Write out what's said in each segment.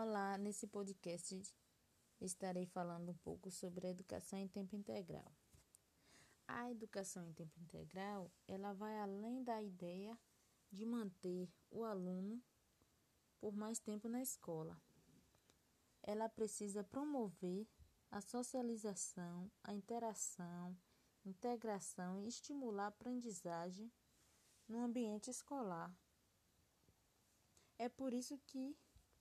Olá, nesse podcast estarei falando um pouco sobre a educação em tempo integral. A educação em tempo integral, ela vai além da ideia de manter o aluno por mais tempo na escola. Ela precisa promover a socialização, a interação, integração e estimular a aprendizagem no ambiente escolar. É por isso que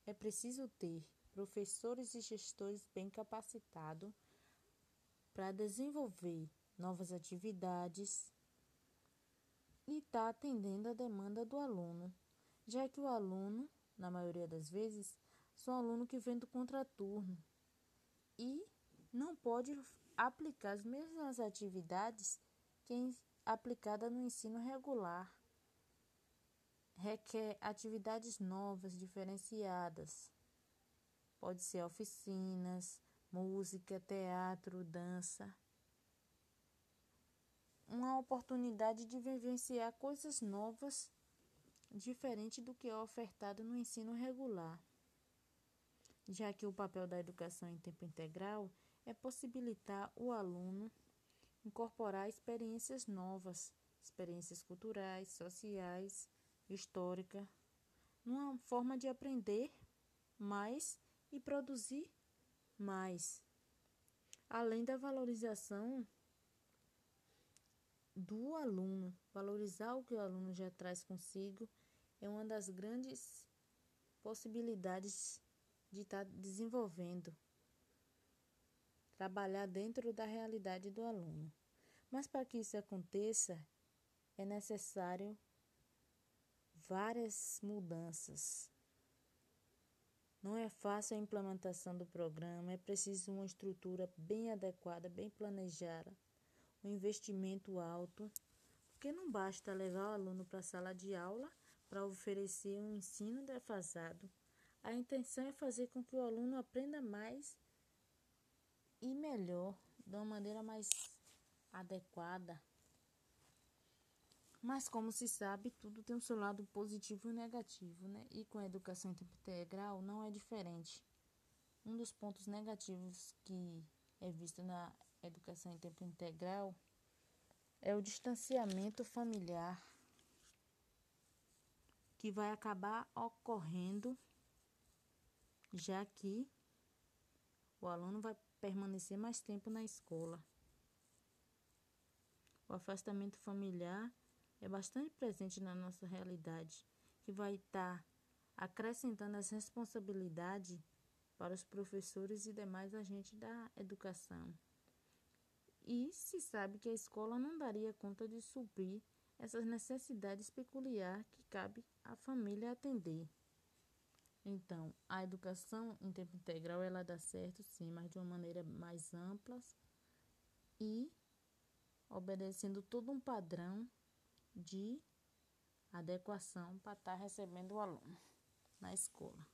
é preciso ter professores e gestores bem capacitados para desenvolver novas atividades e estar tá atendendo a demanda do aluno, já que o aluno, na maioria das vezes, são aluno que vem do contraturno e não pode aplicar as mesmas atividades que é aplicada no ensino regular requer atividades novas, diferenciadas. Pode ser oficinas, música, teatro, dança. Uma oportunidade de vivenciar coisas novas, diferente do que é ofertado no ensino regular. Já que o papel da educação em tempo integral é possibilitar o aluno incorporar experiências novas, experiências culturais, sociais, histórica, numa forma de aprender mais e produzir mais. Além da valorização do aluno, valorizar o que o aluno já traz consigo é uma das grandes possibilidades de estar tá desenvolvendo, trabalhar dentro da realidade do aluno. Mas para que isso aconteça, é necessário várias mudanças. Não é fácil a implementação do programa, é preciso uma estrutura bem adequada, bem planejada, um investimento alto, porque não basta levar o aluno para a sala de aula para oferecer um ensino defasado. A intenção é fazer com que o aluno aprenda mais e melhor, de uma maneira mais adequada. Mas como se sabe, tudo tem o seu lado positivo e negativo, né? E com a educação em tempo integral não é diferente. Um dos pontos negativos que é visto na educação em tempo integral é o distanciamento familiar que vai acabar ocorrendo já que o aluno vai permanecer mais tempo na escola. O afastamento familiar é bastante presente na nossa realidade, que vai estar acrescentando as responsabilidades para os professores e demais agentes da educação. E se sabe que a escola não daria conta de suprir essas necessidades peculiares que cabe à família atender. Então, a educação em tempo integral ela dá certo, sim, mas de uma maneira mais ampla e obedecendo todo um padrão de adequação para estar recebendo o aluno na escola.